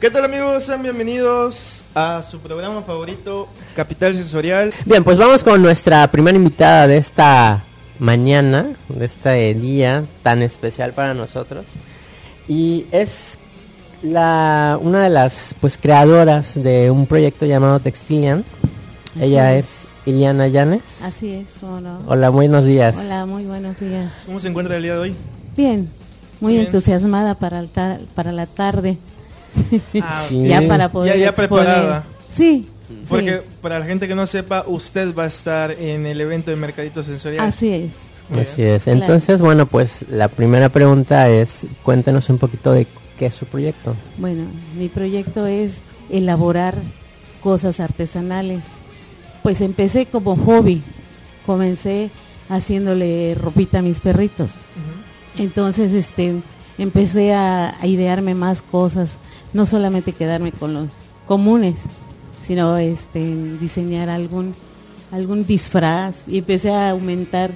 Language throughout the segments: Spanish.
¿Qué tal amigos? Sean bienvenidos a su programa favorito, Capital Sensorial. Bien, pues vamos con nuestra primera invitada de esta mañana, de este día tan especial para nosotros. Y es la una de las pues creadoras de un proyecto llamado Textilian. Ella es Iliana Llanes. Así es, ¿cómo no? Hola, buenos días. Hola, muy buenos días. ¿Cómo se encuentra el día de hoy? Bien, muy Bien. entusiasmada para, el ta- para la tarde. Ah, Sí. ya para poder Ya- preparada. Sí, Porque sí, para la gente que no sepa, usted va a estar en el evento de Mercadito Sensorial. así es. Muy Así bien. es. Entonces, bueno, pues la primera pregunta es, cuéntenos un poquito de qué es su proyecto. Bueno, mi proyecto es elaborar cosas artesanales. Pues empecé como hobby. Comencé haciéndole ropita a mis perritos. Entonces, este, empecé a, a idearme más cosas, no solamente quedarme con los comunes, sino este, diseñar algún, algún disfraz y empecé a aumentar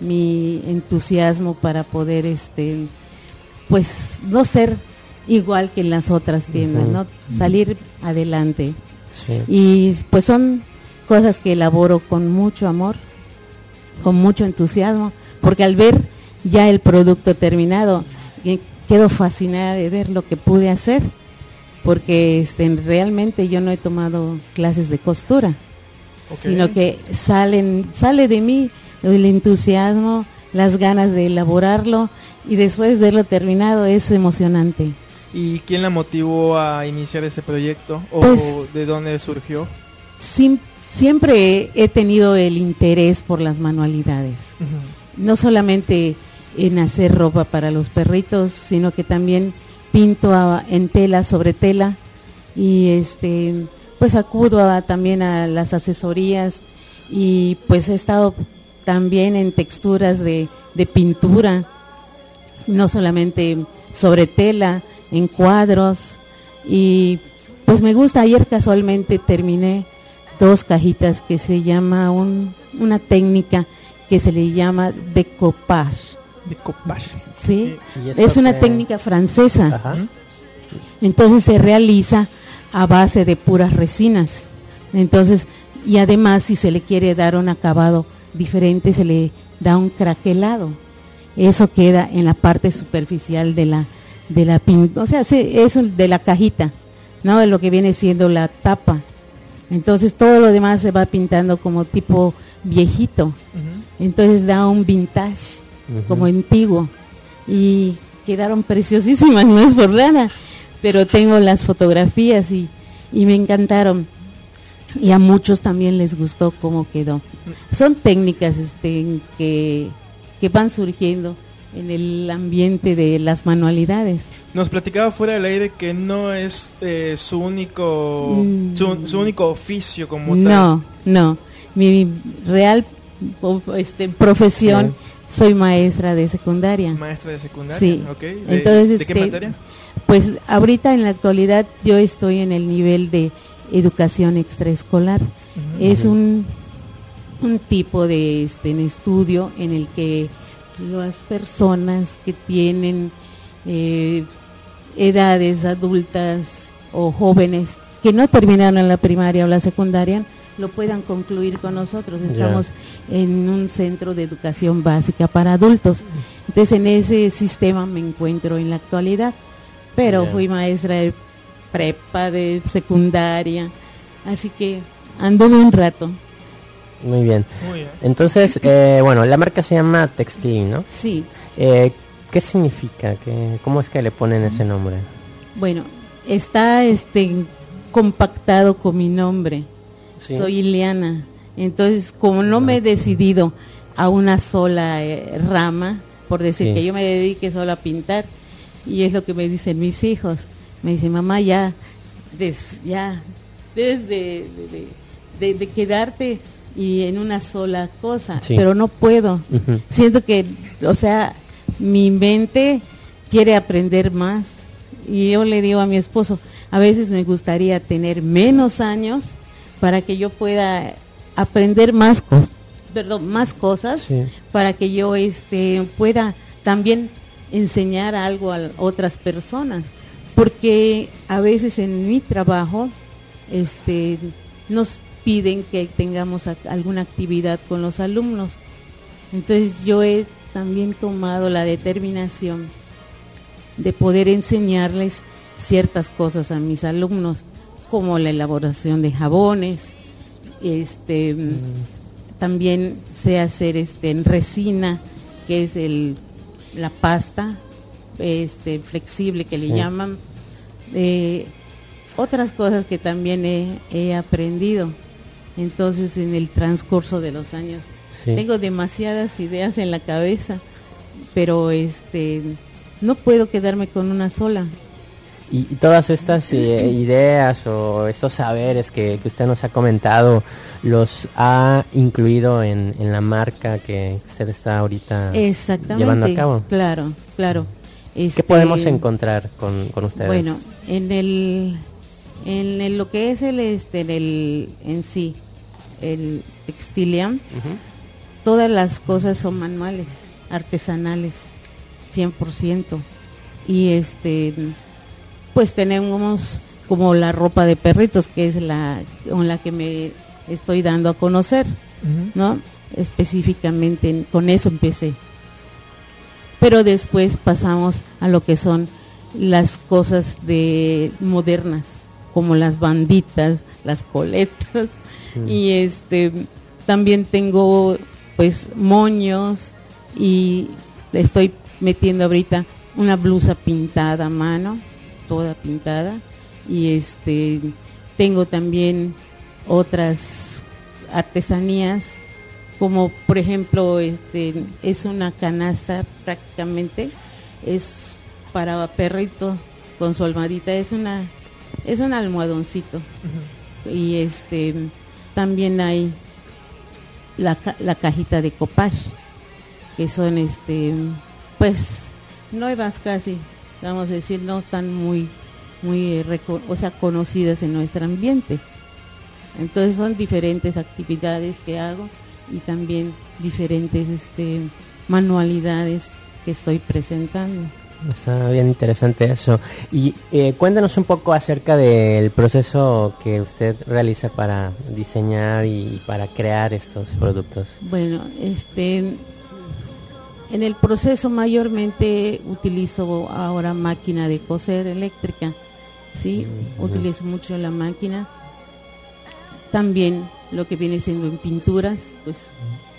mi entusiasmo para poder, este, pues, no ser igual que en las otras tiendas. ¿no? Salir adelante. Sí. Y pues son cosas que elaboro con mucho amor, con mucho entusiasmo, porque al ver ya el producto terminado, eh, quedo fascinada de ver lo que pude hacer, porque este, realmente yo no he tomado clases de costura, sino que salen, sale de mí el entusiasmo, las ganas de elaborarlo y después verlo terminado es emocionante. ¿Y quién la motivó a iniciar este proyecto? ¿O Pues- de dónde surgió? Sim- siempre he tenido el interés por las manualidades. No solamente en hacer ropa para los perritos, sino que también pinto en tela sobre tela y este pues acudo a- también a las asesorías y pues he estado también en texturas de, pintura, no solamente sobre tela, en cuadros y pues me gusta, ayer casualmente terminé dos cajitas que se llama un- una técnica que se le llama decoupage, Decoupage. ¿sí? ¿Y eso Es una técnica francesa. Ajá. Entonces se realiza a base de puras resinas. Entonces, y además si se le quiere dar un acabado diferente, se le da un craquelado. Eso queda en la parte superficial de la de la pin- o sea, se- eso de la cajita, ¿no? De lo que viene siendo la tapa. Entonces todo lo demás se va pintando como tipo viejito. Entonces da un vintage Como antiguo y quedaron preciosísimas, no es por nada, pero tengo las fotografías y, y me encantaron y a muchos también les gustó cómo quedó. Son técnicas este, que, que van surgiendo en el ambiente de las manualidades. Nos platicaba fuera del aire que no es eh, su único Mm. su, su único oficio como tal. No, no, mi real este, profesión, soy maestra de secundaria. Maestra de secundaria. Sí. ok. ¿De, Entonces, ¿de qué este, materia? Pues ahorita en la actualidad yo estoy en el nivel de educación extraescolar. Es un, un tipo de este, en estudio en el que las personas que tienen eh, edades adultas o jóvenes que no terminaron la primaria o la secundaria lo puedan concluir con nosotros. Estamos en un centro de educación básica para adultos. Entonces en ese sistema me encuentro en la actualidad, pero fui maestra de prepa, de secundaria, así que anduve un rato. Muy bien. Muy bien. Entonces, eh, bueno, la marca se llama Textil, ¿no? Sí, Eh, ¿Qué significa? ¿Qué, ¿Cómo es que le ponen ese nombre? bueno, está este compactado con mi nombre. Sí. Soy Ileana. Entonces, como no me he decidido a una sola eh, rama, por decir Sí. que yo me dedique solo a pintar, y es lo que me dicen mis hijos. Me dicen, mamá, ya, des- ya, debes de, de- de- de- de quedarte y en una sola cosa, Sí. pero no puedo. Siento que, o sea, mi mente quiere aprender más. Y yo le digo a mi esposo, a veces me gustaría tener menos años para que yo pueda aprender más, cos- perdón, más cosas, Sí. para que yo este, pueda también enseñar algo a otras personas. porque a veces en mi trabajo este, nos piden que tengamos alguna actividad con los alumnos. Entonces yo he también tomado la determinación de poder enseñarles ciertas cosas a mis alumnos, como la elaboración de jabones, este mm. también sé hacer este en resina, que es el la pasta este flexible que le llaman. Eh, otras cosas que también he, aprendido. Entonces en el transcurso de los años tengo demasiadas ideas en la cabeza pero este no puedo quedarme con una sola y, todas estas eh, ideas o estos saberes que, usted nos ha comentado, ¿los ha incluido en, la marca que usted está ahorita llevando a cabo? Claro, claro. ¿Qué este, podemos encontrar con, ustedes? Bueno, en el en lo que es el este en el en sí el textilian todas las cosas son manuales artesanales 100% y este pues tenemos como la ropa de perritos, que es la con la que me estoy dando a conocer, ¿no? Específicamente con eso empecé. Pero después pasamos a lo que son las cosas de modernas, como las banditas, las coletas y este también tengo pues moños y estoy metiendo ahorita una blusa pintada a mano toda pintada. Y este tengo también otras artesanías como por ejemplo este es una canasta prácticamente es para perrito con su almohadita es una es un almohadoncito. Y este también hay la, la cajita de copage que son este pues nuevas casi vamos a decir, no están muy, muy, eh, o sea, conocidas en nuestro ambiente. Entonces son diferentes actividades que hago y también diferentes este, manualidades que estoy presentando. Está bien interesante eso. Y eh, cuéntanos un poco acerca del proceso que usted realiza para diseñar y para crear estos productos. Bueno, este en el proceso mayormente utilizo ahora máquina de coser eléctrica, ¿sí? Utilizo mucho la máquina. También lo que viene siendo en pinturas, pues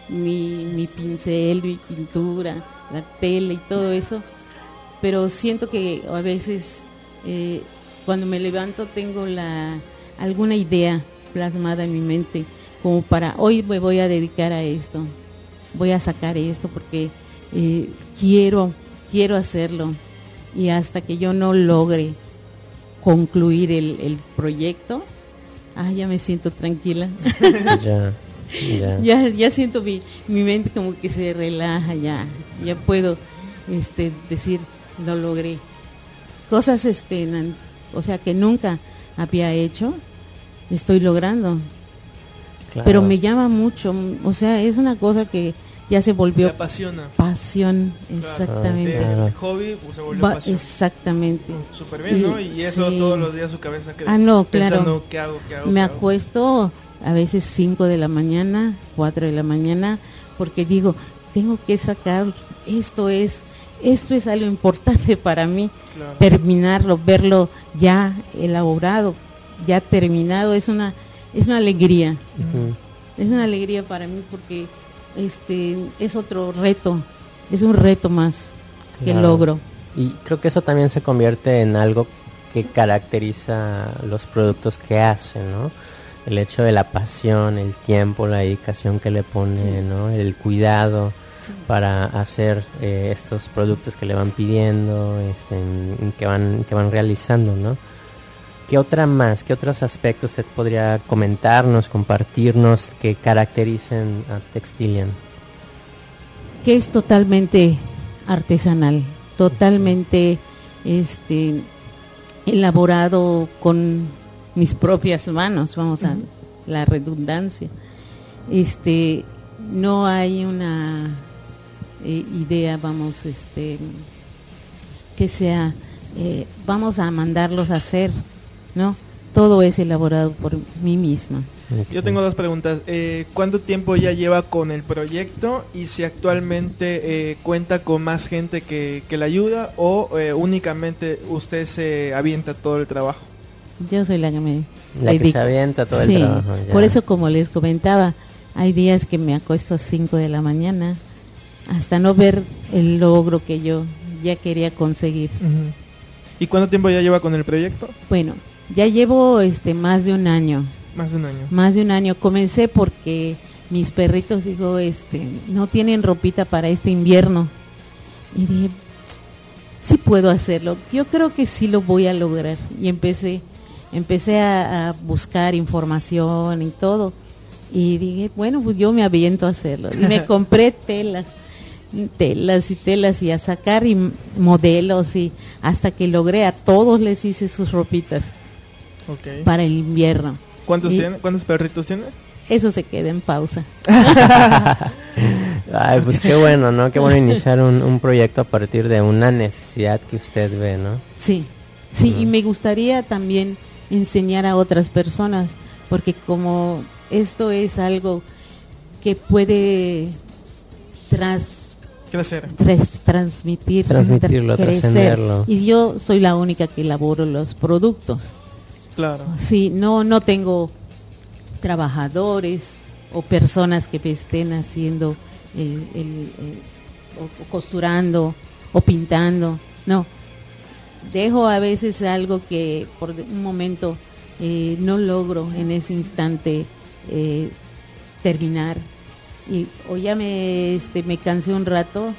mi, pincel, mi pintura, la tela y todo eso. Pero siento que a veces eh, cuando me levanto tengo la alguna idea plasmada en mi mente como para hoy me voy a dedicar a esto, voy a sacar esto porque eh, quiero, quiero hacerlo. Y hasta que yo no logre concluir el, proyecto, ah, ya me siento tranquila. ya, ya. siento mi, mi mente como que se relaja, ya, ya puedo este, decir, lo logré. Cosas, este, o sea, que nunca había hecho, estoy logrando. Pero me llama mucho, o sea, es una cosa que ya se volvió apasiona. pasión, exactamente. El hobby pues, se volvió pasión. Exactamente. Mm, súper bien, ¿no? Y eso todos los días su cabeza que Ah, no, claro. ¿qué hago, qué hago, Me acuesto a veces 5 de la mañana, 4 de la mañana, porque digo, tengo que sacar, esto es, esto es algo importante para mí, terminarlo, verlo ya elaborado, ya terminado, es una, es una alegría. Es una alegría para mí porque este es otro reto, es un reto más que logro. Y creo que eso también se convierte en algo que caracteriza los productos que hacen, ¿no? El hecho de la pasión, el tiempo, la dedicación que le pone, ¿no? El cuidado para hacer eh, estos productos que le van pidiendo, este, que van que van realizando, ¿no? ¿Qué otra más, qué otros aspectos usted podría comentarnos, compartirnos que caractericen a Textilian? Que es totalmente artesanal, totalmente este elaborado con mis propias manos, vamos a la redundancia. Este no hay una eh, idea, vamos, este que sea eh, vamos a mandarlos a hacer, ¿no? Todo es elaborado por mí misma. Yo tengo dos preguntas. Eh, ¿Cuánto tiempo ya lleva con el proyecto y si actualmente eh, cuenta con más gente que, que le ayuda o eh, únicamente usted se avienta todo el trabajo? Yo soy la que me La que se avienta todo el trabajo. ya. por eso como les comentaba, hay días que me acuesto a 5 de la mañana hasta no ver el logro que yo ya quería conseguir. ¿Y cuánto tiempo ya lleva con el proyecto? Bueno, ya llevo este más de un año, Más de un año. más de un año. Comencé porque mis perritos, digo, este, no tienen ropita para este invierno. Y dije, sí puedo hacerlo. Yo creo que sí lo voy a lograr. Y empecé, empecé a, a buscar información y todo. Y dije, bueno, pues yo me aviento a hacerlo. Y me compré telas, telas y telas y a sacar y modelos y hasta que logré a todos les hice sus ropitas Ok. para el invierno. ¿Cuántos, y- tiene? ¿Cuántos perritos tiene? Eso se queda en pausa. Ay, pues qué bueno, ¿no? Qué bueno iniciar un, un proyecto a partir de una necesidad que usted ve, ¿no? Sí, sí, y Ujú. me gustaría también enseñar a otras personas, porque como esto es algo que puede tras, Crecer. tras- transmitir, Transmitirlo, tra- crecer, trascenderlo. y yo soy la única que elaboro los productos. Claro. Sí, no, no tengo trabajadores o personas que me estén haciendo el, el- el- o, costurando o pintando. No, dejo a veces algo que por un momento eh, no logro en ese instante eh, terminar y o ya me este me cansé un rato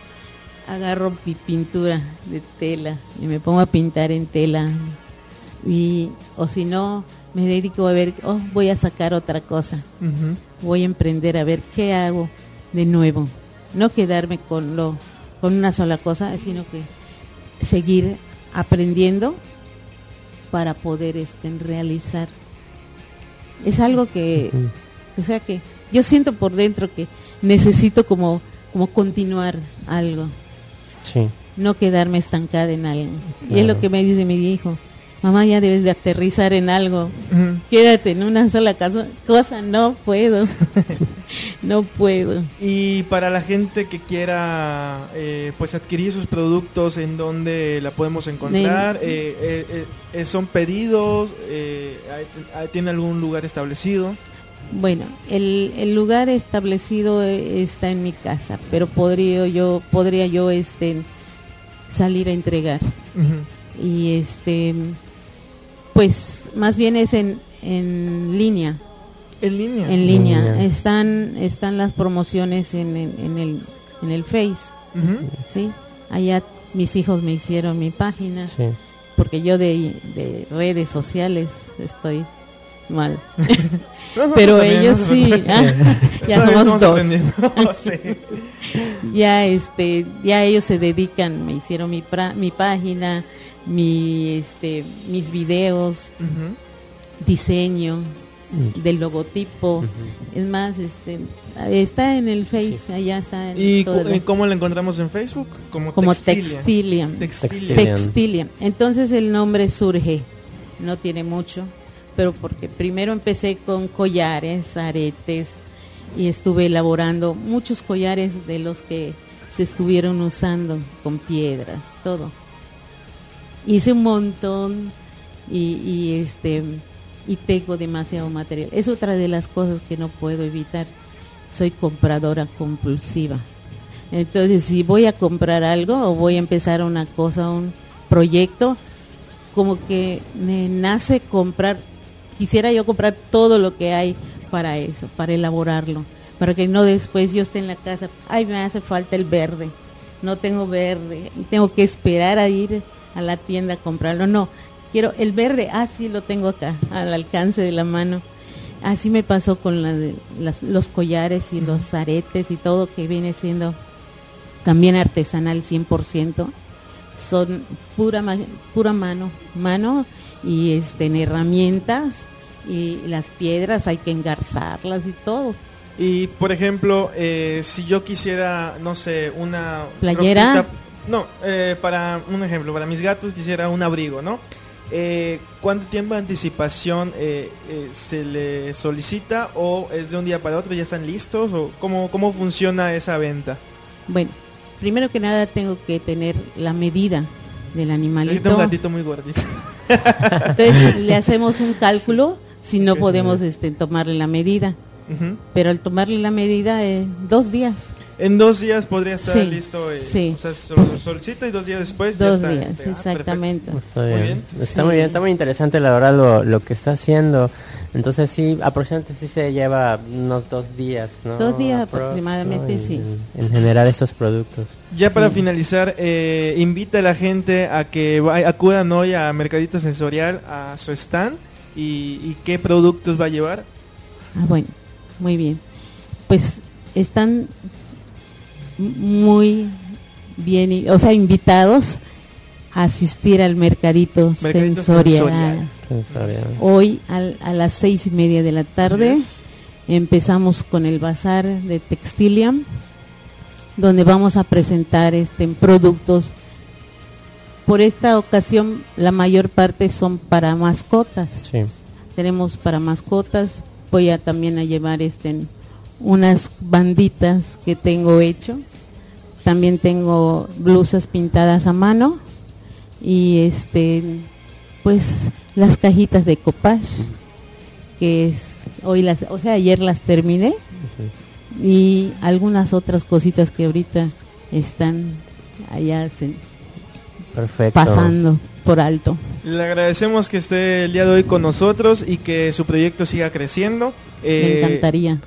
agarro mi pintura de tela y me pongo a pintar en tela y o si no me dedico a ver oh voy a sacar otra cosa. Voy a emprender a ver qué hago de nuevo. No quedarme con lo con una sola cosa sino que seguir aprendiendo para poder este realizar. Es algo que o sea que yo siento por dentro que necesito como como continuar algo. Sí. no quedarme estancada en algo. Y es lo que me dice mi hijo mamá ya debes de aterrizar en algo quédate en una sola cosa no puedo no puedo Y para la gente que quiera eh, pues adquirir sus productos, ¿en dónde la podemos encontrar? Eh, eh, eh, ¿Son pedidos? ¿Tiene algún lugar establecido? Bueno, el, el lugar establecido está en mi casa, pero podría yo, podría yo este salir a entregar. Y este pues más bien es en, en línea. ¿En línea? En línea. línea. Están, están las promociones en, en, en el, en el Face. ¿sí? Allá mis hijos me hicieron mi página, Sí. porque yo de, de redes sociales estoy mal. Pero ellos sí. ah, ya somos dos. ya este ya ellos se dedican me hicieron mi pra- mi página mi este mis videos diseño Mm. del logotipo es más este está en el Face allá está en ¿Y eh, cómo la encontramos en Facebook? Como, como Textilia. textilia Textilia. Textilia. textilia entonces el nombre surge no tiene mucho pero porque primero empecé con collares aretes y estuve elaborando muchos collares de los que se estuvieron usando con piedras todo. Hice un montón y, este y tengo demasiado material. Es otra de las cosas que no puedo evitar. Soy compradora compulsiva. Entonces si voy a comprar algo o voy a empezar una cosa un proyecto como que me nace comprar quisiera yo comprar todo lo que hay para eso para elaborarlo para que no después yo esté en la casa ay me hace falta el verde no tengo verde tengo que esperar a ir a la tienda a comprarlo no quiero el verde ah sí lo tengo acá al alcance de la mano. Así me pasó con la de- las- los collares y los aretes y todo que viene siendo también artesanal 100% son pura pura mano mano y este en herramientas y las piedras hay que engarzarlas y todo Y por ejemplo, eh, si yo quisiera, no sé, una Playera. No, eh, para un ejemplo, para mis gatos quisiera un abrigo, ¿no? Eh, ¿Cuánto tiempo de anticipación eh, se le solicita o es de un día para otro ya están listos o cómo, cómo funciona esa venta? Bueno, primero que nada tengo que tener la medida del animalito. un gatito muy gordito. Entonces le hacemos un cálculo si no podemos este, tomarle la medida. Pero al tomarle la medida, eh, dos días. En dos días podría estar Sí, listo. eh, sí. O sea, se lo solicita y dos días después ya Dos está días. Ah, exactamente. Está Muy bien. bien. Está Sí. muy bien, está muy interesante la verdad lo, lo que está haciendo. Entonces sí, aproximadamente sí se lleva unos dos días, ¿no? Dos días Aprox, aproximadamente, En- sí. En, en generar estos productos. Ya para Sí. finalizar, eh, invita a la gente a que vaya- acudan hoy a Mercadito Sensorial a su stand y, y qué productos va a llevar. Ah, bueno, muy bien. Pues están muy bien, y- o sea, invitados a asistir al mercadito, Mercadito sensorial. Sensorial. Hoy al- a las seis y media de la tarde empezamos con el bazar de Textiliam, donde vamos a presentar este productos. Por esta ocasión, la mayor parte son para mascotas. Sí. Tenemos para mascotas. Voy a también a llevar este unas banditas que tengo hecho. También tengo blusas pintadas a mano y este pues las cajitas de copage que es hoy las, o sea, ayer las terminé y algunas otras cositas que ahorita están allá se- Perfecto. pasando por alto. Le agradecemos que esté el día de hoy con nosotros y que su proyecto siga creciendo. Me Eh, encantaría.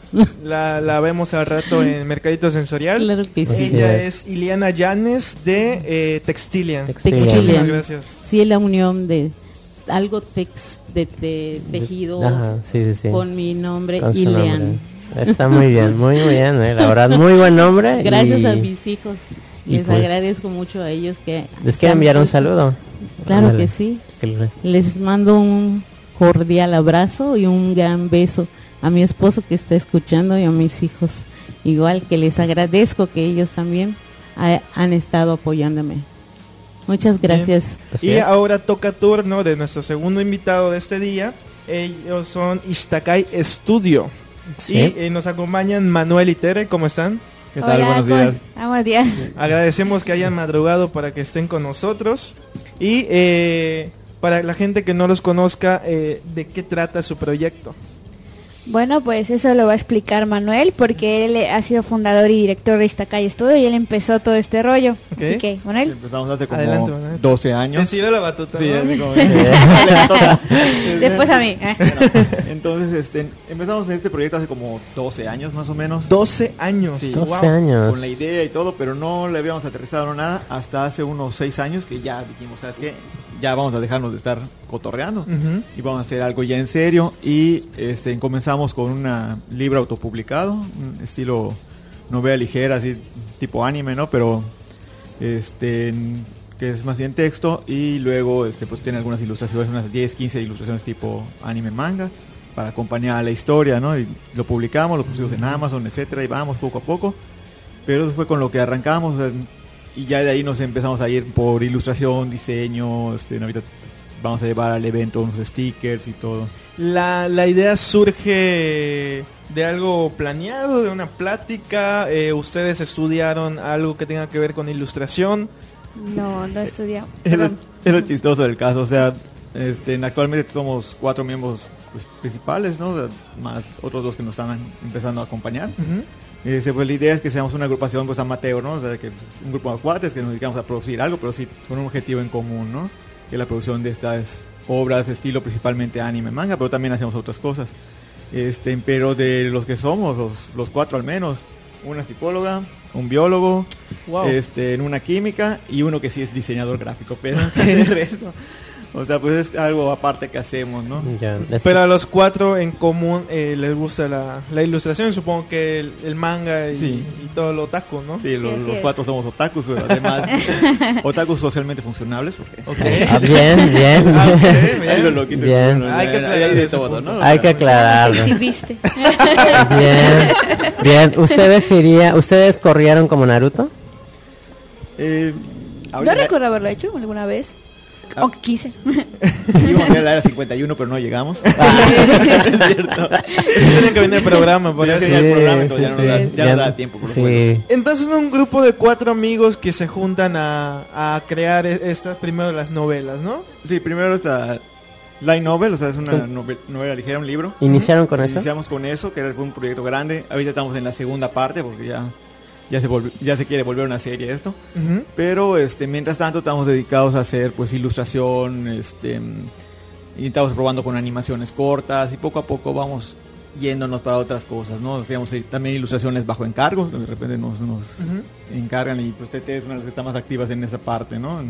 La, la vemos al rato en Mercadito Sensorial. claro que sí. Ella es. es Iliana Llanes de eh, Textilian. Textilian. Textilian. Muchísimas gracias. Sí, es la unión de algo tex, de, de tejidos Ajá, sí, sí, sí. con mi nombre Con Ilean. nombre. Está muy bien, muy bien, eh, la verdad, muy buen nombre. Gracias y a mis hijos. y Les pues- agradezco mucho a ellos que... ¿Les quiero enviar un saludo? Claro que sí. Les- Les mando un cordial abrazo y un gran beso a mi esposo que está escuchando y a mis hijos. Igual que les agradezco que ellos también ha- han estado apoyándome. Muchas gracias. Y ahora toca turno de nuestro segundo invitado de este día. Ellos son Ishtakai Studio. Sí. Y eh, nos acompañan Manuel y Tere. ¿Cómo están? ¿Qué tal? Buenos ¿cómo días. Ah, buenos días. Agradecemos que hayan madrugado para que estén con nosotros. Y eh, para la gente que no los conozca, eh, ¿de qué trata su proyecto? Bueno, pues eso lo va a explicar Manuel porque él ha sido fundador y director de Iztacay Studio y él empezó todo este rollo. Ok. Así que, Manuel. Empezamos hace como Adelante, Manuel. 12 Te años. tiro la batuta. Sí. Después a mí. eh. Entonces, este, empezamos en este proyecto hace como 12 años más o menos. 12 años. Sí. 12 Wow. años. Con la idea y todo, pero no le habíamos aterrizado nada hasta hace unos 6 años que ya dijimos, ¿sabes qué? Ya vamos a dejarnos de estar cotorreando y vamos a hacer algo ya en serio. Y este, comenzamos con un libro autopublicado, un estilo novela ligera, así tipo anime, ¿no? Pero este que es más bien texto y luego este pues tiene algunas ilustraciones, unas 10, 15 ilustraciones tipo anime manga para acompañar a la historia, ¿no? Y lo publicamos, lo pusimos en Amazon, etcétera, y vamos poco a poco. Pero eso fue con lo que arrancamos y ya de ahí nos empezamos a ir por ilustración, diseño, este, ahorita vamos a llevar al evento unos stickers y todo. La, la idea surge de algo planeado, de una plática. eh, ustedes estudiaron algo que tenga que ver con ilustración. No, no estudiamos. Es lo, Perdón. es lo chistoso del caso, o sea, este, actualmente somos cuatro miembros pues, principales, ¿no? Más otros dos que nos están empezando a acompañar. Ese, pues, la idea es que seamos una agrupación pues amateur, ¿no? O sea, que pues, un grupo de cuates que nos dedicamos a producir algo, pero sí con un objetivo en común, ¿no? Que es la producción de estas obras, estilo principalmente anime, manga, pero también hacemos otras cosas. Este, pero de los que somos, los, los cuatro al menos, una psicóloga, un biólogo, Wow. este, en una química y uno que sí es diseñador gráfico, pero el resto, o sea, pues es algo aparte que hacemos, ¿no? Ya, es- Pero a los cuatro en común eh, les gusta la, la ilustración, supongo que el, el manga y, Sí. y todo lo otaku, ¿no? Sí, los, cuatro somos otakus, pero además otakus socialmente funcionables. Ok. Ah, bien, bien. Ah, bien. Hay que aclarar de todo. ¿no? Hay que. Bien, bien. ¿Ustedes iría, ustedes corrieron como Naruto? Eh, Yo recuerdo haberlo hecho alguna vez. Ah. Aunque quise. Íbamos a ir a la era 51, pero no llegamos. Sí, tienen que venir programa, por eso. el Sí, programa, entonces ya sí, no da- sí. ya Ya- no da tiempo por los sí. juegos. Entonces un grupo de cuatro amigos que se juntan a, a crear e- estas primero las novelas, ¿no? Sí, primero está Light Novel, o sea, es una Sí. nove- novela ligera, un libro. ¿Iniciaron con eso? Iniciamos con eso, que era- fue un proyecto grande. Ahorita estamos en la segunda parte porque ya, ya, se, ya se quiere volver una serie esto. Pero este, mientras tanto estamos dedicados a hacer pues ilustración, este, y estamos probando con animaciones cortas y poco a poco vamos yéndonos para otras cosas, ¿no? Hacemos eh, también ilustraciones bajo encargo, de repente nos, encargan y pues TT es una de las que está más activas en esa parte, ¿no?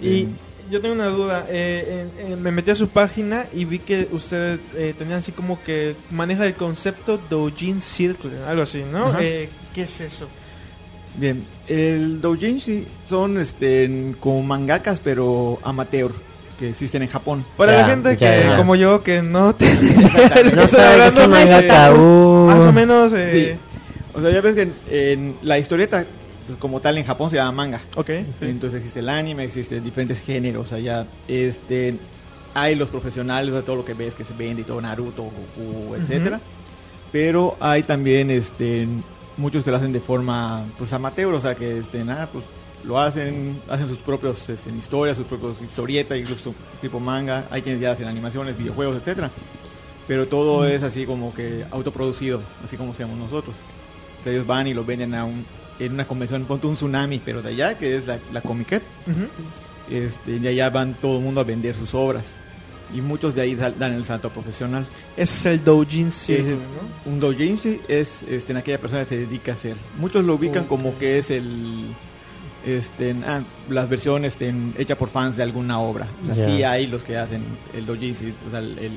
Y yo tengo una duda. eh, me metí a su página y vi que ustedes eh, tenían así como que maneja el concepto Doujin Circle, algo así, ¿no? ¿Qué es eso? Bien, el doujinshi son este, como mangakas pero amateur que existen en Japón. Para Ya, la gente ya, que ya. como yo que no te No sabe que mangaka. uh. más o menos eh, O sea, ya ves que en, en la historieta, pues como tal en Japón se llama manga. ok sí. Entonces existe el anime, existen diferentes géneros allá. Este, hay los profesionales de todo lo que ves que se vende y todo Naruto, Goku, etcétera. Pero hay también este muchos que lo hacen de forma pues amateur, o sea que este nada, pues lo hacen, hacen sus propios este, historias, sus propios historietas, incluso tipo manga, hay quienes ya hacen animaciones, videojuegos, etcétera. Pero todo es así como que autoproducido, así como seamos nosotros. O sea, ellos van y lo venden a un, en una convención, ponte un tsunami, pero de allá, que es la, la Comiquet. Ujú. Este, y allá van todo el mundo a vender sus obras. Y muchos de ahí dan el salto profesional. Ese es el Doujin Circle, Ese- ¿no? Un doujinshi es este, en aquella persona que se dedica a hacer. Muchos lo ubican Oh. como que es el este, en- ah, las versiones este, en- hecha por fans de alguna obra. O sea, sí hay los que hacen el doujinshi, o sea, el, el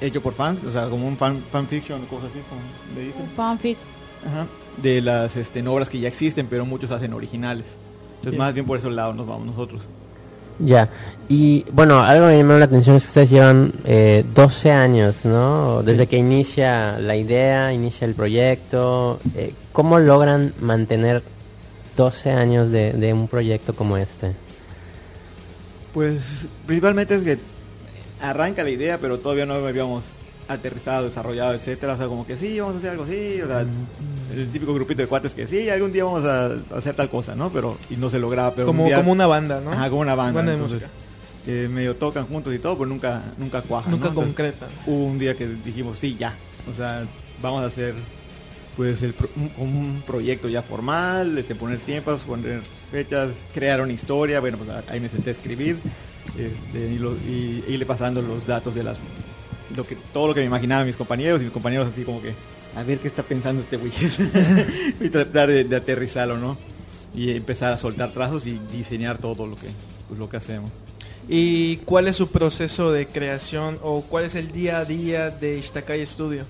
hecho por fans, o sea, como un fan fanfiction o cosas así, como le dicen. Fanfic. Ajá, de las este, obras que ya existen, pero muchos hacen originales. Entonces, más bien por ese lado nos vamos nosotros. Ya. Y bueno, algo que me llamó la atención es que ustedes llevan eh, 12 años, ¿no? Desde Sí. que inicia la idea, inicia el proyecto. eh, ¿Cómo logran mantener 12 años de, de un proyecto como este? Pues principalmente es que arranca la idea, pero todavía no habíamos aterrizado, desarrollado, etcétera. O sea, como que sí, vamos a hacer algo así. O sea, el típico grupito de cuates que sí, algún día vamos a hacer tal cosa, ¿no? Pero y no se lograba. Pero como, un día- como una banda, ¿no? Ajá, como una banda. Banda de entonces, música. eh, medio tocan juntos y todo, pero nunca, nunca cuajan. Nunca ¿no? Entonces, hubo un día que dijimos, sí, ya. O sea, vamos a hacer pues el pro- un, un proyecto ya formal, este, poner tiempos, poner fechas, crear una historia. Bueno, pues ahí me senté a escribir este, y, lo, y, e irle pasando los datos de las lo que todo lo que me imaginaba mis compañeros y mis compañeros así como que a ver qué está pensando este güey y tratar de, de aterrizarlo no y empezar a soltar trazos y diseñar todo lo que pues, lo que hacemos ¿Y cuál es su proceso de creación o cuál es el día a día de Ishtakai Studio?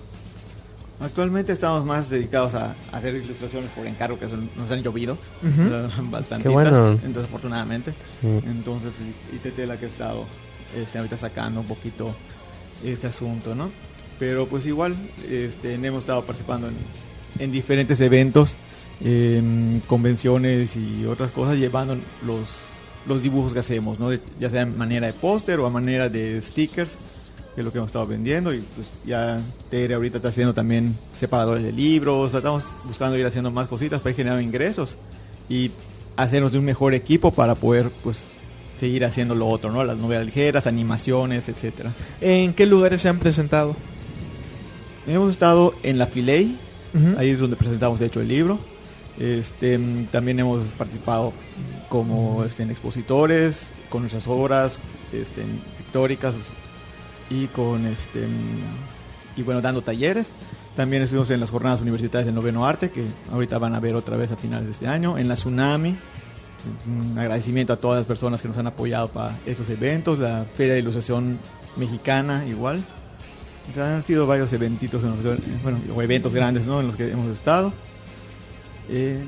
Actualmente estamos más dedicados a, a hacer ilustraciones por encargo que son- nos han llovido Ujú. bastante. Bueno. Entonces, afortunadamente. Sí. Entonces, y TT la que ha estado este, ahorita sacando un poquito este asunto, ¿no? Pero pues igual, este, hemos estado participando en, en diferentes eventos, en convenciones y otras cosas, llevando los, los dibujos que hacemos, ¿no? De- ya sea en manera de póster o a manera de stickers, que es lo que hemos estado vendiendo. Y pues ya Tere ahorita está haciendo también separadores de libros, estamos buscando ir haciendo más cositas para ir generando ingresos y hacernos de un mejor equipo para poder pues seguir haciendo lo otro, ¿no? Las novelas ligeras, animaciones, etcétera. ¿En qué lugares se han presentado? Hemos estado en la Filey, ahí es donde presentamos de hecho el libro. Este, también hemos participado como este, en expositores, con nuestras obras este, pictóricas y con este y bueno dando talleres. También estuvimos en las jornadas universitarias del noveno arte, que ahorita van a ver otra vez a finales de este año, en la Tsunami. Un agradecimiento a todas las personas que nos han apoyado para estos eventos, la Feria de Ilustración Mexicana igual. Han sido varios eventitos, en los bueno, eventos grandes, ¿no? En los que hemos estado. En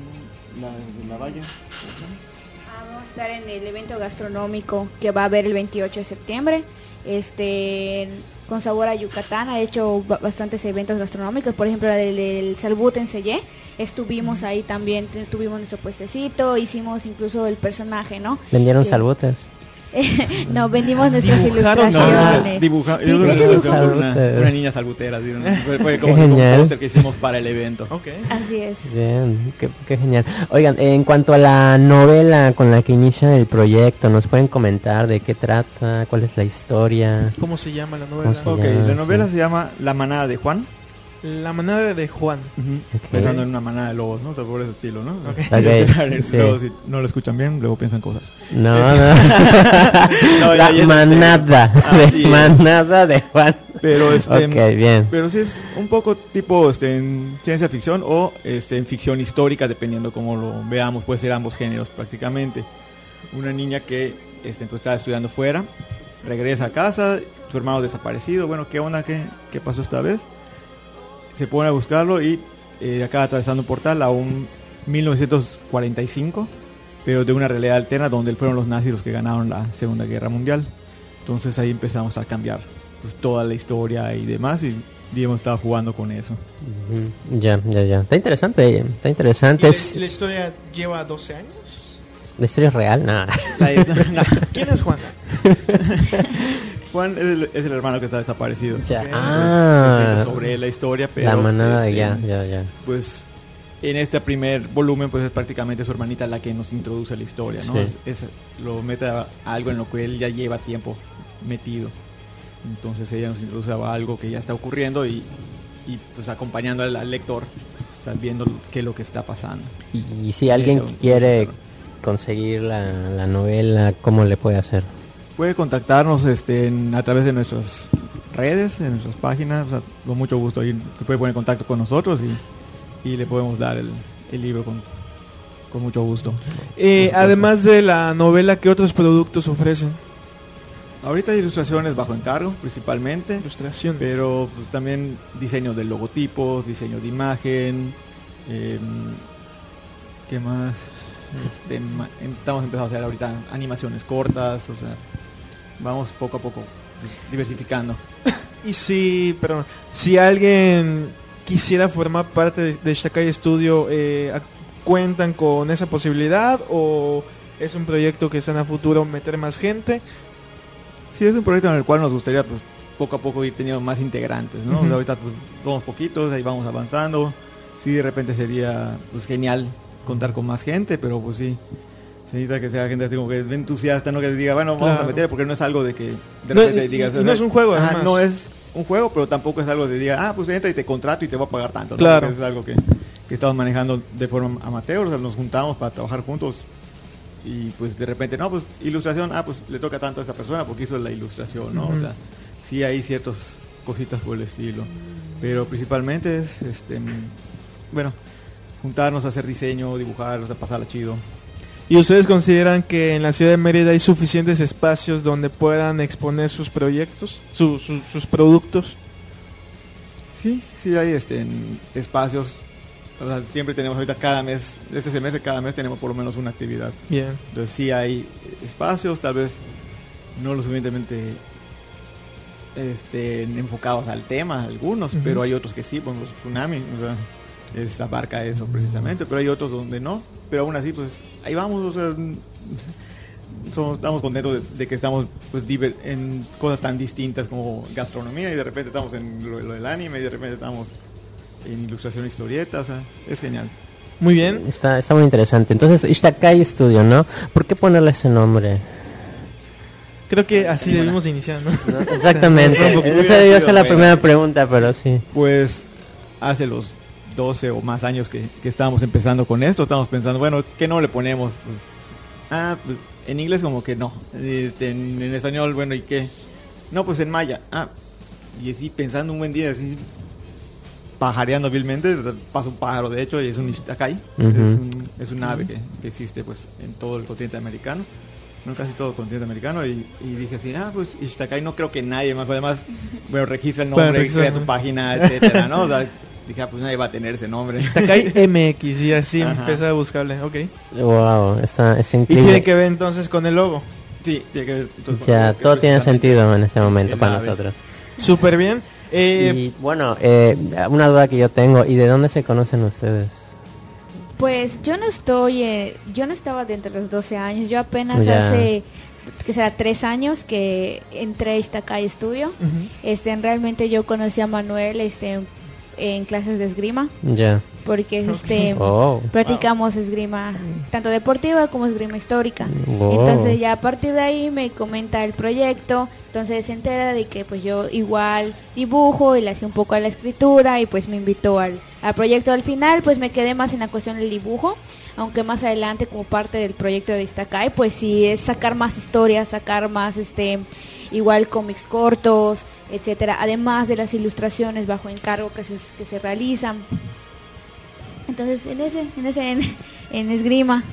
la, la Valle. Ah, Vamos a estar en el evento gastronómico que va a haber el 28 de septiembre. Este, con sabor a Yucatán ha hecho ba- bastantes eventos gastronómicos, por ejemplo el Salbut en Sellé estuvimos ahí también, tuvimos nuestro puestecito, hicimos incluso el personaje, ¿no? Vendieron Sí. salbutes. no, vendimos nuestras no, ilustraciones. dibuja, Sí, yo de hecho, creo que dibujaron una, niña salbutera, ¿sí? fue, como un póster que hicimos para el evento. Ok. Así es. Bien, qué, qué genial. Oigan, en cuanto a la novela con la que inicia el proyecto, ¿nos pueden comentar de qué trata? ¿Cuál es la historia? ¿Cómo se llama la novela? ¿Cómo Ok, la novela sí. se llama La manada de Juan, La manada de Juan. Pensando en una manada de lobos, ¿no? O sea, por ese estilo, ¿no? Ok. Ok, sí. Luego, si no lo escuchan bien, luego piensan cosas. No, no. La manada. Ah, de sí. manada de Juan. Pero este, Ok, bien. pero sí es un poco tipo este, en ciencia ficción o este, en ficción histórica, dependiendo cómo lo veamos, puede ser ambos géneros prácticamente. Una niña que este, pues, estaba estudiando fuera, regresa a casa, su hermano desaparecido, bueno, ¿qué onda? ¿Qué, qué pasó esta vez? Se pone a buscarlo y eh, acaba atravesando un portal a un 1945, pero de una realidad alterna donde fueron los nazis los que ganaron la Segunda Guerra Mundial. Entonces ahí empezamos a cambiar pues, toda la historia y demás y, y hemos estado jugando con eso. Ya, ya, ya. Está interesante, está ¿Y interesante. la, Es- la historia lleva 12 años? ¿La historia es real? Nada. ¿Quién es Juan? Juan es el, es el hermano que está desaparecido. Ya. Entonces, Ah. se sobre la historia, pero la manada este, ya, ya, ya. pues en este primer volumen pues es prácticamente su hermanita la que nos introduce a la historia, ¿no? Sí. Es, lo mete a algo en lo que él ya lleva tiempo metido. Entonces ella nos introduce a algo que ya está ocurriendo y, y, pues acompañando al, al lector, o sea, viendo qué es lo que está pasando. Y, y si alguien Eso, quiere conseguir la, la novela, ¿cómo le puede hacer? Puede contactarnos este, en- a través de nuestras redes, en nuestras páginas, o sea, con mucho gusto ahí se puede poner en contacto con nosotros y, y le podemos dar el, el libro con, con mucho gusto. Eh, además de la novela, ¿qué otros productos ofrecen? Ahorita hay ilustraciones bajo encargo principalmente, Ilustraciones. pero pues, también diseño de logotipos, diseño de imagen, em, ¿qué más? Este, em- estamos empezando a hacer ahorita animaciones cortas, o sea, vamos poco a poco diversificando. Y si, perdón, si alguien quisiera formar parte de, de Shakai Studio, eh, ¿cuentan con esa posibilidad o es un proyecto que están a futuro meter más gente? Sí, es un proyecto en el cual nos gustaría pues, poco a poco ir teniendo más integrantes, ¿no? Ujú. ahorita pues, somos poquitos, ahí vamos avanzando. Sí, de repente sería pues, genial contar con más gente, pero pues sí, se necesita que sea gente así como que entusiasta, no que diga, bueno, vamos Claro. a meter, porque no es algo de que de No, repente y- digas... o no sea, es un juego, ajá, además. no es un juego, pero tampoco es algo de diga, ah, pues entra y te contrato y te voy a pagar tanto. Claro. Es algo que, que estamos manejando de forma amateur, o sea, nos juntamos para trabajar juntos y pues de repente, no, pues ilustración, ah, pues le toca tanto a esa persona porque hizo la ilustración, ¿no? O sea, sí hay ciertas cositas por el estilo, pero principalmente es, este, mm, bueno, juntarnos, hacer diseño, dibujar, o sea, pasarla chido. ¿Y ustedes consideran que en la ciudad de Mérida hay suficientes espacios donde puedan exponer sus proyectos, su- su- sus productos? Sí, sí hay este, en espacios, o sea, siempre tenemos ahorita cada mes, este semestre cada mes tenemos por lo menos una actividad. Bien. Entonces sí hay espacios, tal vez no lo suficientemente este, enfocados al tema, algunos, pero hay otros que sí, ejemplo, Tsunami, o sea, es, abarca eso precisamente, pero hay otros donde no, pero aún así, pues ahí vamos, o sea, somos- estamos contentos de, de que estamos pues diver- en cosas tan distintas como gastronomía y de repente estamos en lo, lo del anime y de repente estamos en ilustración historieta, o sea, es genial. Muy bien. Está, está muy interesante. Entonces, Ishtakai Studio, ¿no? ¿Por qué ponerle ese nombre? Creo que así debimos iniciar, ¿no? ¿No? Exactamente. Esa debió ser la primera pregunta, pero sí. Pues hace los 12 o más años que, que estábamos empezando con esto, estábamos pensando, bueno, ¿qué no le ponemos? Pues, ah, pues en inglés como que no. Este, en, en español, bueno, ¿y qué? No, pues en maya. Ah, y así pensando un buen día, así pajareando vilmente, pasa un pájaro de hecho y es un ishtakai, es, un, es un ave que, que existe pues en todo el continente americano, no casi todo el continente americano y, y dije así, ah pues ishtakai no creo que nadie más, además, bueno registra el Bueno, nombre, crea el tu página, etcétera, ¿no? O sea, dije, ah, pues nadie va a tener ese nombre. Takai MX y así Ajá. empecé a buscarle, ok. Wow, está, Y increíble. tiene que ver entonces con el logo. sí, tiene que ver, entonces, Ya, todo tiene sentido en este momento para ave. nosotros. Súper bien. Eh, y bueno, eh, una duda que yo tengo, ¿y de dónde se conocen ustedes? Pues yo no estoy, eh, yo no estaba dentro de los 12 años, yo apenas Ya. hace, que será tres años que entré a Iztakai Studio. Ujú. Este, realmente yo conocí a Manuel este, en clases de esgrima, Ya. porque este, Oh. practicamos esgrima tanto deportiva como esgrima histórica. Wow. Entonces ya a partir de ahí me comenta el proyecto, entonces se entera de que pues yo igual dibujo y le hacía un poco a la escritura y pues me invitó al, al proyecto. Al final pues me quedé más en la cuestión del dibujo, aunque más adelante como parte del proyecto de Iztakai pues sí es sacar más historias, sacar más este igual cómics cortos, etcétera, además de las ilustraciones bajo encargo que se, que se realizan. Entonces en ese, en ese, en, en esgrima.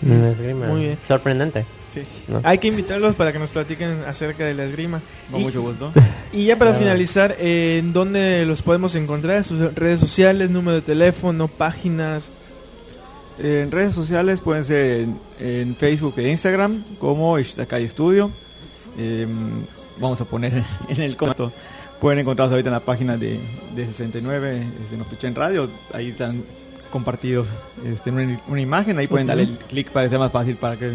Mm, esgrima. Muy bien. Sorprendente. Sí. ¿no? Hay que invitarlos para que nos platiquen acerca de la esgrima. Con Y- mucho gusto. Y ya para Claro. finalizar, eh, ¿en dónde los podemos encontrar? Sus redes sociales, número de teléfono, páginas. En redes sociales pueden ser en, en Facebook e Instagram como Ishtakai Studio. Em, vamos a poner en el comentario. Pueden encontrarnos ahorita en la página de, de 69 de Nopichen Radio. Ahí están compartidos este, una, una imagen. Ahí pueden darle el clic para que sea más fácil para que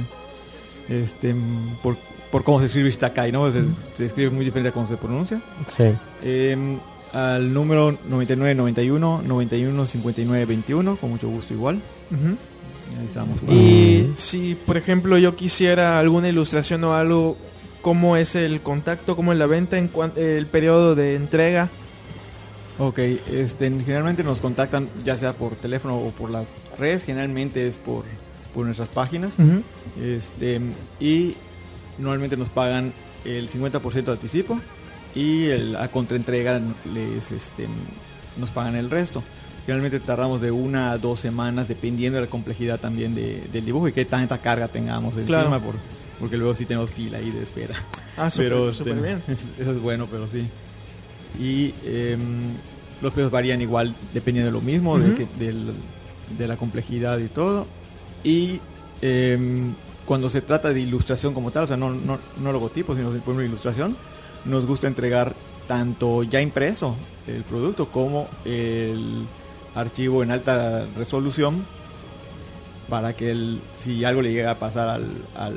este por, por cómo se escribe Ishtakai, ¿no? Se, se escribe muy diferente a cómo se pronuncia. Sí. Em, al número 9991 91 59 21 con mucho gusto igual. Ahí estamos. Y si, por ejemplo, yo quisiera alguna ilustración o algo, ¿cómo es el contacto? ¿Cómo es la venta? ¿En cuan- el periodo de entrega? Ok, este, generalmente nos contactan ya sea por teléfono o por las redes, generalmente es por, por nuestras páginas. Este, y normalmente nos pagan el 50% de anticipo y el, a contraentrega les, este, nos pagan el resto. Generalmente tardamos de una a dos semanas dependiendo de la complejidad también de- del dibujo y qué tanta carga tengamos encima, Claro. por- porque luego sí tenemos fila ahí de espera. Ah, súper, pero este, bien. eso es bueno, pero sí. Y em, los precios varían igual dependiendo de lo mismo, de, que- la complejidad y todo. Y em, cuando se trata de ilustración como tal, o sea, no, no, no logotipo, sino por una ilustración, nos gusta entregar tanto ya impreso el producto como el archivo en alta resolución para que el, si algo le llega a pasar al, al,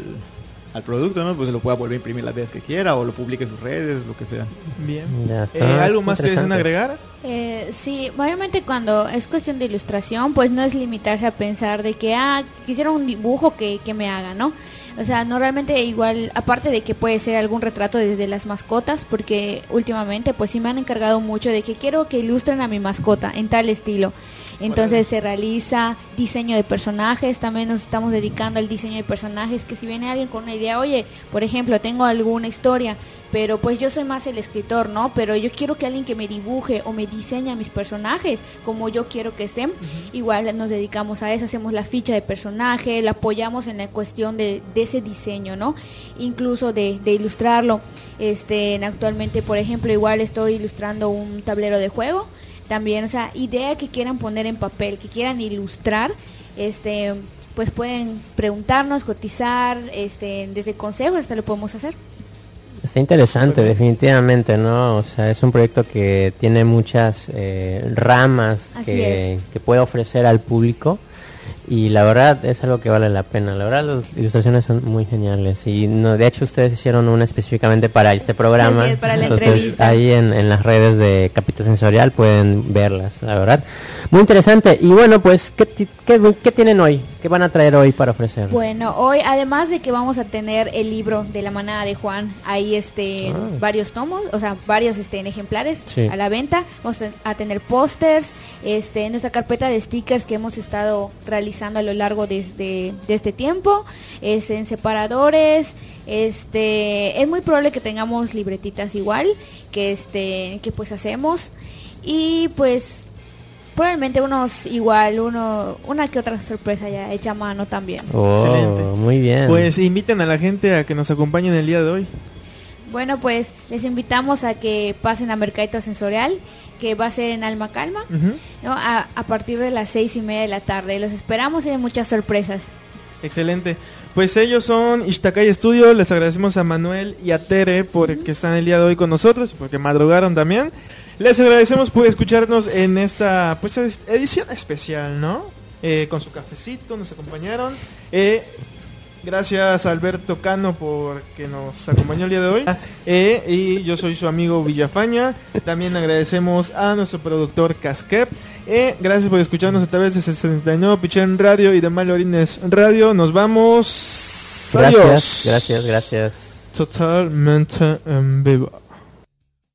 al producto, ¿no? pues se lo pueda volver a imprimir las veces que quiera o lo publique en sus redes, lo que sea. Bien. Ya Eh. ¿Algo más que deseen Interesante. agregar? Eh, sí, obviamente cuando es cuestión de ilustración, pues no es limitarse a pensar de que, ah, quisiera un dibujo que, que me haga, ¿no? O sea, no realmente igual, aparte de que puede ser algún retrato desde las mascotas, porque últimamente pues sí me han encargado mucho de que quiero que ilustren a mi mascota en tal estilo. Entonces se realiza diseño de personajes, también nos estamos dedicando al diseño de personajes, que si viene alguien con una idea, oye, por ejemplo, tengo alguna historia, pero pues yo soy más el escritor, ¿no? Pero yo quiero que alguien que me dibuje o me diseñe a mis personajes como yo quiero que estén. Igual nos dedicamos a eso, hacemos la ficha de personaje, la apoyamos en la cuestión de, de ese diseño, ¿no? Incluso de, de ilustrarlo. Este, actualmente, por ejemplo, igual estoy ilustrando un tablero de juego. También, o sea, idea que quieran poner en papel, que quieran ilustrar, este, pues pueden preguntarnos, cotizar, este, desde consejos hasta lo podemos hacer. Está interesante, definitivamente, ¿no? O sea, es un proyecto que tiene muchas eh, ramas que, es. que puede ofrecer al público y la verdad es algo que vale la pena. La verdad las ilustraciones son muy geniales y no, de hecho ustedes hicieron una específicamente para este programa. Es, para la Entonces entrevista. ahí en, en las redes de Capital Sensorial pueden verlas, la verdad. Muy interesante. Y bueno, pues, ¿qué, qué, qué tienen hoy? ¿Qué van a traer hoy para ofrecer? Bueno, hoy además de que vamos a tener el libro de la manada de Juan, ahí este Ah. varios tomos, o sea, varios este en ejemplares Sí. a la venta. Vamos a tener pósters, este nuestra carpeta de stickers que hemos estado realizando a lo largo de este, de este tiempo, es en separadores, este es muy probable que tengamos libretitas igual que este que pues hacemos y pues probablemente unos igual uno una que otra sorpresa ya hecha a mano también. Oh, Excelente. muy bien. Pues inviten a la gente a que nos acompañen el día de hoy. Bueno, pues les invitamos a que pasen a Mercadito Sensorial, que va a ser en Alma Calma. ¿no? a, a partir de las seis y media de la tarde. Los esperamos y hay muchas sorpresas. Excelente. Pues ellos son Ishtakai Studio. Les agradecemos a Manuel y a Tere por que están el día de hoy con nosotros, porque madrugaron también. Les agradecemos por escucharnos en esta pues es- edición especial, ¿no? eh, con su cafecito, nos acompañaron. Eh, gracias a Alberto Cano por que nos acompañó el día de hoy. Eh, y yo soy su amigo Villafaña. También agradecemos a nuestro productor Casquep. Gracias por escucharnos a través de 69 Pichén Radio y de Malorines Radio. Nos vamos. Gracias, Adiós. gracias, gracias. Totalmente en vivo.